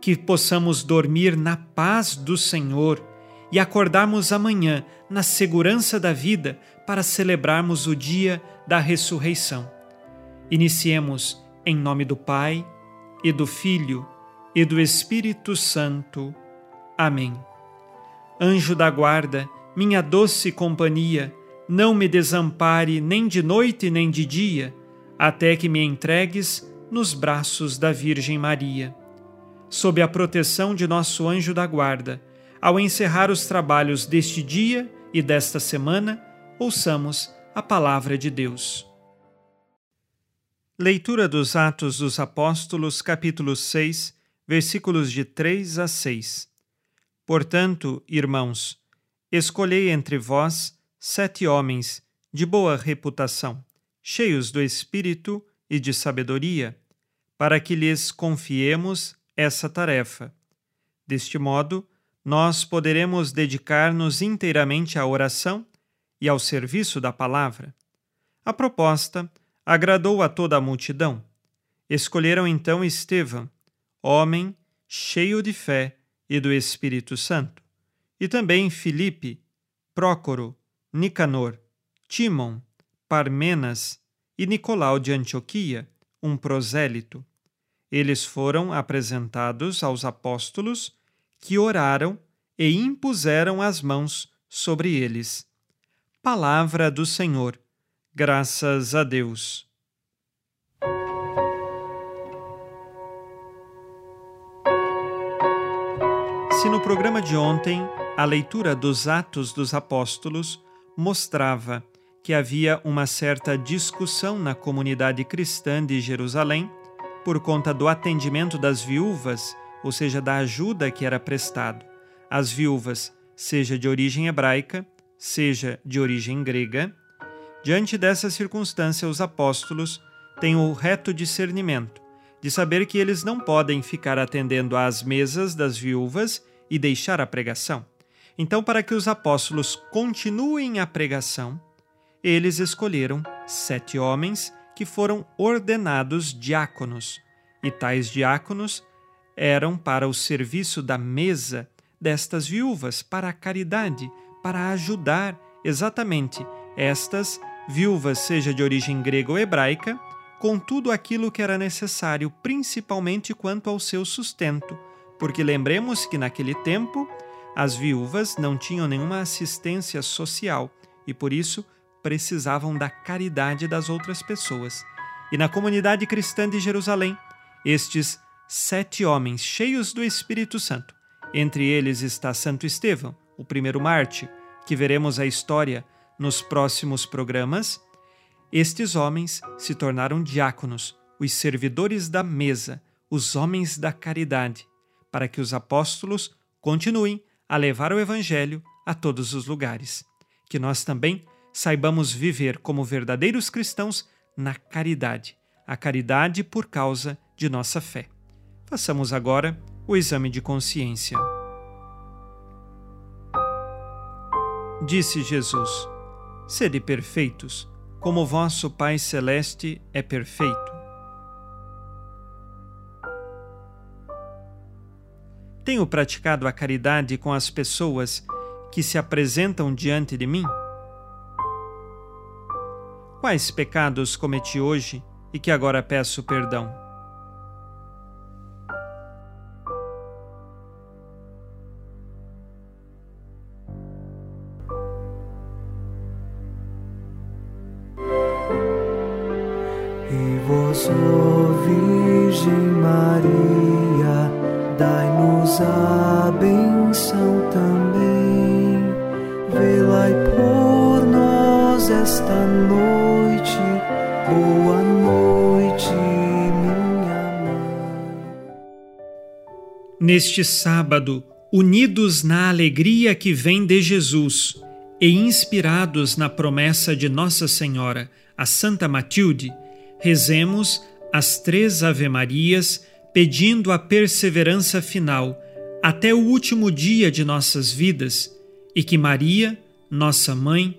Que possamos dormir na paz do Senhor e acordarmos amanhã na segurança da vida para celebrarmos o dia da ressurreição. Iniciemos em nome do Pai, e do Filho, e do Espírito Santo. Amém. Anjo da guarda, minha doce companhia, não me desampare nem de noite nem de dia, até que me entregues nos braços da Virgem Maria. Sob a proteção de nosso anjo da guarda, ao encerrar os trabalhos deste dia e desta semana, ouçamos a palavra de Deus. Leitura dos Atos dos Apóstolos, capítulo 6, versículos de 3 a 6. Portanto, irmãos, escolhei entre vós sete homens de boa reputação, cheios do espírito e de sabedoria, para que lhes confiemos essa tarefa. Deste modo, nós poderemos dedicar-nos inteiramente à oração e ao serviço da palavra. A proposta agradou a toda a multidão. Escolheram então Estevão, homem cheio de fé e do Espírito Santo, e também Filipe, Prócoro, Nicanor, Timon, Parmenas e Nicolau de Antioquia, um prosélito. Eles foram apresentados aos apóstolos que oraram e impuseram as mãos sobre eles. Palavra do Senhor. Graças a Deus. Se no programa de ontem a leitura dos Atos dos Apóstolos mostrava que havia uma certa discussão na comunidade cristã de Jerusalém por conta do atendimento das viúvas ou seja, da ajuda que era prestado às viúvas, seja de origem hebraica, seja de origem grega. Diante dessa circunstância, os apóstolos têm o reto discernimento de saber que eles não podem ficar atendendo às mesas das viúvas e deixar a pregação. Então, para que os apóstolos continuem a pregação, eles escolheram sete homens que foram ordenados diáconos, e tais diáconos eram para o serviço da mesa destas viúvas, para a caridade, para ajudar exatamente estas viúvas, seja de origem grega ou hebraica, com tudo aquilo que era necessário, principalmente quanto ao seu sustento, porque lembremos que naquele tempo as viúvas não tinham nenhuma assistência social e por isso precisavam da caridade das outras pessoas. E na comunidade cristã de Jerusalém, estes sete homens cheios do Espírito Santo. Entre eles está Santo Estevão, o primeiro mártir, que veremos a história nos próximos programas. Estes homens se tornaram diáconos, os servidores da mesa, os homens da caridade, para que os apóstolos continuem a levar o Evangelho a todos os lugares. Que nós também saibamos viver como verdadeiros cristãos na caridade, a caridade por causa de nossa fé. Façamos agora o exame de consciência. Disse Jesus: Sede perfeitos, como vosso Pai Celeste é perfeito. Tenho praticado a caridade com as pessoas que se apresentam diante de mim? Quais pecados cometi hoje e que agora peço perdão? E vós, Virgem Maria, dai-nos a benção também. Esta noite. Boa noite, minha mãe. Neste sábado, unidos na alegria que vem de Jesus e inspirados na promessa de Nossa Senhora, a Santa Matilde, rezemos as três Ave-Marias pedindo a perseverança final até o último dia de nossas vidas e que Maria, nossa mãe,